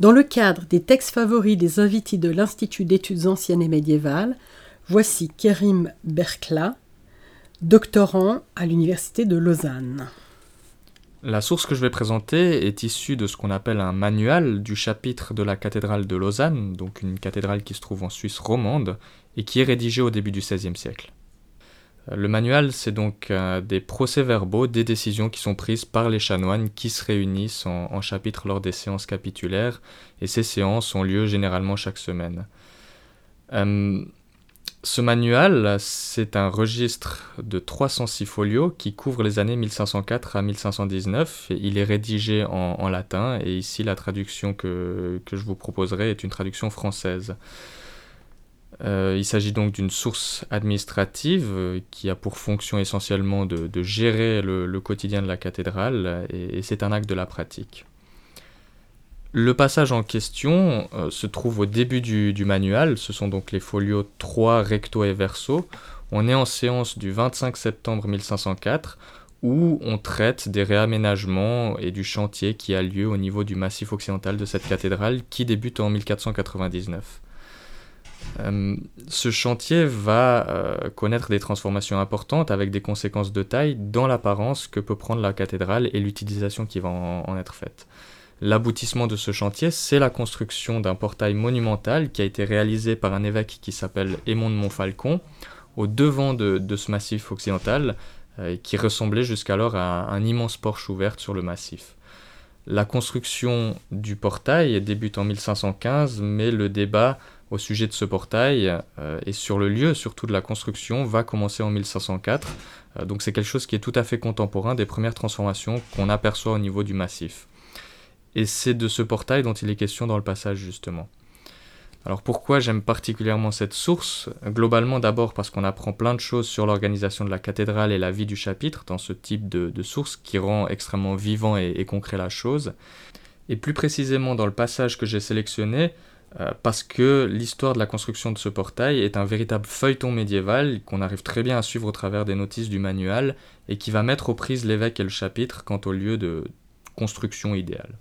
Dans le cadre des textes favoris des invités de l'Institut d'études anciennes et médiévales, voici Kerim Berkla, doctorant à l'Université de Lausanne. La source que je vais présenter est issue de ce qu'on appelle un manual du chapitre de la cathédrale de Lausanne, donc une cathédrale qui se trouve en Suisse romande et qui est rédigée au début du XVIe siècle. Le manual, c'est donc euh, des procès-verbaux des décisions qui sont prises par les chanoines qui se réunissent en, chapitre lors des séances capitulaires, et ces séances ont lieu généralement chaque semaine. Euh, ce manual, c'est un registre de 306 folios qui couvre les années 1504 à 1519. il est rédigé en, latin et ici la traduction que, je vous proposerai est une traduction française. Euh, il s'agit donc d'une source administrative euh, qui a pour fonction essentiellement de, gérer le, quotidien de la cathédrale et c'est un acte de la pratique. Le passage en question euh, se trouve au début du, manuel, ce sont donc les folios 3 recto et verso. On est en séance du 25 septembre 1504 où on traite des réaménagements et du chantier qui a lieu au niveau du massif occidental de cette cathédrale qui débute en 1499. Euh, ce chantier va euh, connaître des transformations importantes avec des conséquences de taille dans l'apparence que peut prendre la cathédrale et l'utilisation qui va en être faite. L'aboutissement de ce chantier, c'est la construction d'un portail monumental qui a été réalisé par un évêque qui s'appelle Aymon de Montfalcon, au devant de, ce massif occidental, euh, qui ressemblait jusqu'alors à un, immense porche ouvert sur le massif. La construction du portail débute en 1515, mais le débat au sujet de ce portail euh, et sur le lieu surtout de la construction va commencer en 1504. Euh, donc c'est quelque chose qui est tout à fait contemporain des premières transformations qu'on aperçoit au niveau du massif. Et c'est de ce portail dont il est question dans le passage justement. Alors pourquoi j'aime particulièrement cette source? Globalement d'abord parce qu'on apprend plein de choses sur l'organisation de la cathédrale et la vie du chapitre dans ce type de, source qui rend extrêmement vivant et, concret la chose. Et plus précisément dans le passage que j'ai sélectionné, euh, parce que l'histoire de la construction de ce portail est un véritable feuilleton médiéval qu'on arrive très bien à suivre au travers des notices du manuel et qui va mettre aux prises l'évêque et le chapitre quant au lieu de construction idéale.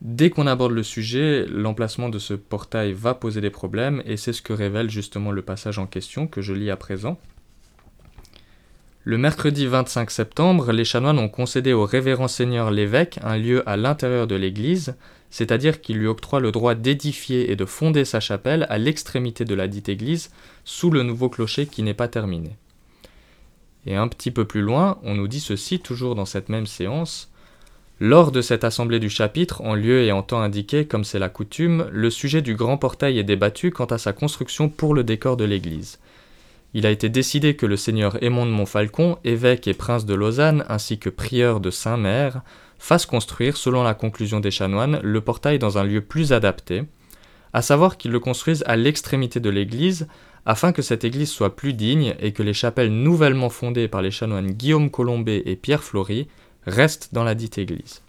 Dès qu'on aborde le sujet, l'emplacement de ce portail va poser des problèmes et c'est ce que révèle justement le passage en question que je lis à présent. Le mercredi 25 septembre, les chanoines ont concédé au révérend seigneur l'évêque un lieu à l'intérieur de l'église, c'est-à-dire qu'il lui octroie le droit d'édifier et de fonder sa chapelle à l'extrémité de la dite église, sous le nouveau clocher qui n'est pas terminé. Et un petit peu plus loin, on nous dit ceci, toujours dans cette même séance, lors de cette assemblée du chapitre, en lieu et en temps indiqué, comme c'est la coutume, le sujet du grand portail est débattu quant à sa construction pour le décor de l'église. Il a été décidé que le seigneur Aymon de Montfalcon, évêque et prince de Lausanne, ainsi que prieur de Saint-Mère, fasse construire, selon la conclusion des chanoines, le portail dans un lieu plus adapté, à savoir qu'il le construise à l'extrémité de l'église, afin que cette église soit plus digne et que les chapelles nouvellement fondées par les chanoines Guillaume Colombet et Pierre Flory reste dans la dite Église.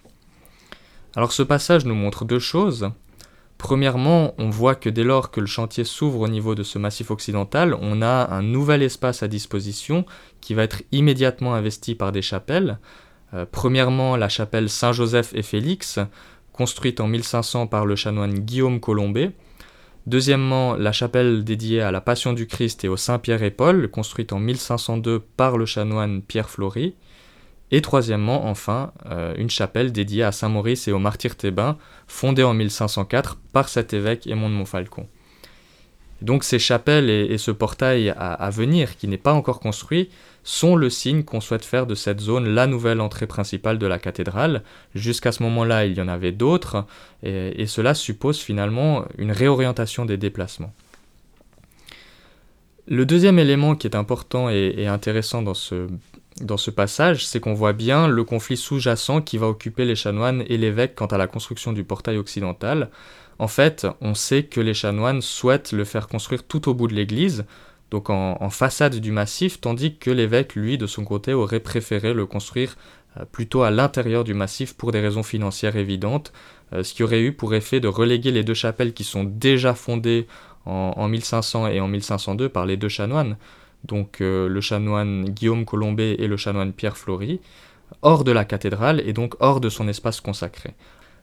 Alors ce passage nous montre deux choses. Premièrement, on voit que dès lors que le chantier s'ouvre au niveau de ce massif occidental, on a un nouvel espace à disposition qui va être immédiatement investi par des chapelles. Euh, premièrement, la chapelle Saint-Joseph et Félix, construite en 1500 par le chanoine Guillaume Colombet. Deuxièmement, la chapelle dédiée à la Passion du Christ et au Saint-Pierre et Paul, construite en 1502 par le chanoine Pierre Flory. Et troisièmement, enfin, euh, une chapelle dédiée à Saint Maurice et aux martyrs thébains, fondée en 1504 par cet évêque Aymon de Montfalcon. Donc ces chapelles et, ce portail à, venir, qui n'est pas encore construit, sont le signe qu'on souhaite faire de cette zone la nouvelle entrée principale de la cathédrale. Jusqu'à ce moment-là, il y en avait d'autres, et, cela suppose finalement une réorientation des déplacements. Le deuxième élément qui est important et intéressant dans ce dans ce passage, c'est qu'on voit bien le conflit sous-jacent qui va occuper les chanoines et l'évêque quant à la construction du portail occidental. En fait, on sait que les chanoines souhaitent le faire construire tout au bout de l'église, donc en, façade du massif, tandis que l'évêque, lui, de son côté, aurait préféré le construire euh, plutôt à l'intérieur du massif pour des raisons financières évidentes, euh, ce qui aurait eu pour effet de reléguer les deux chapelles qui sont déjà fondées en, en 1500 et en 1502 par les deux chanoines. Donc euh, le chanoine Guillaume Colombet et le chanoine Pierre Flory, hors de la cathédrale et donc hors de son espace consacré.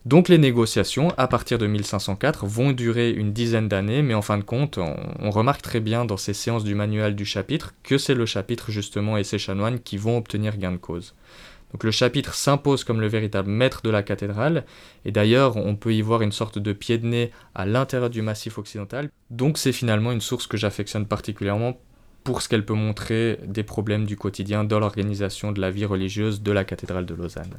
Donc les négociations, à partir de 1504, vont durer une dizaine d'années, mais en fin de compte, on, remarque très bien dans ces séances du manuel du chapitre que c'est le chapitre justement et ses chanoines qui vont obtenir gain de cause. Donc le chapitre s'impose comme le véritable maître de la cathédrale, et d'ailleurs on peut y voir une sorte de pied de nez à l'intérieur du massif occidental. Donc c'est finalement une source que j'affectionne particulièrement pour ce qu'elle peut montrer des problèmes du quotidien dans l'organisation de la vie religieuse de la cathédrale de Lausanne.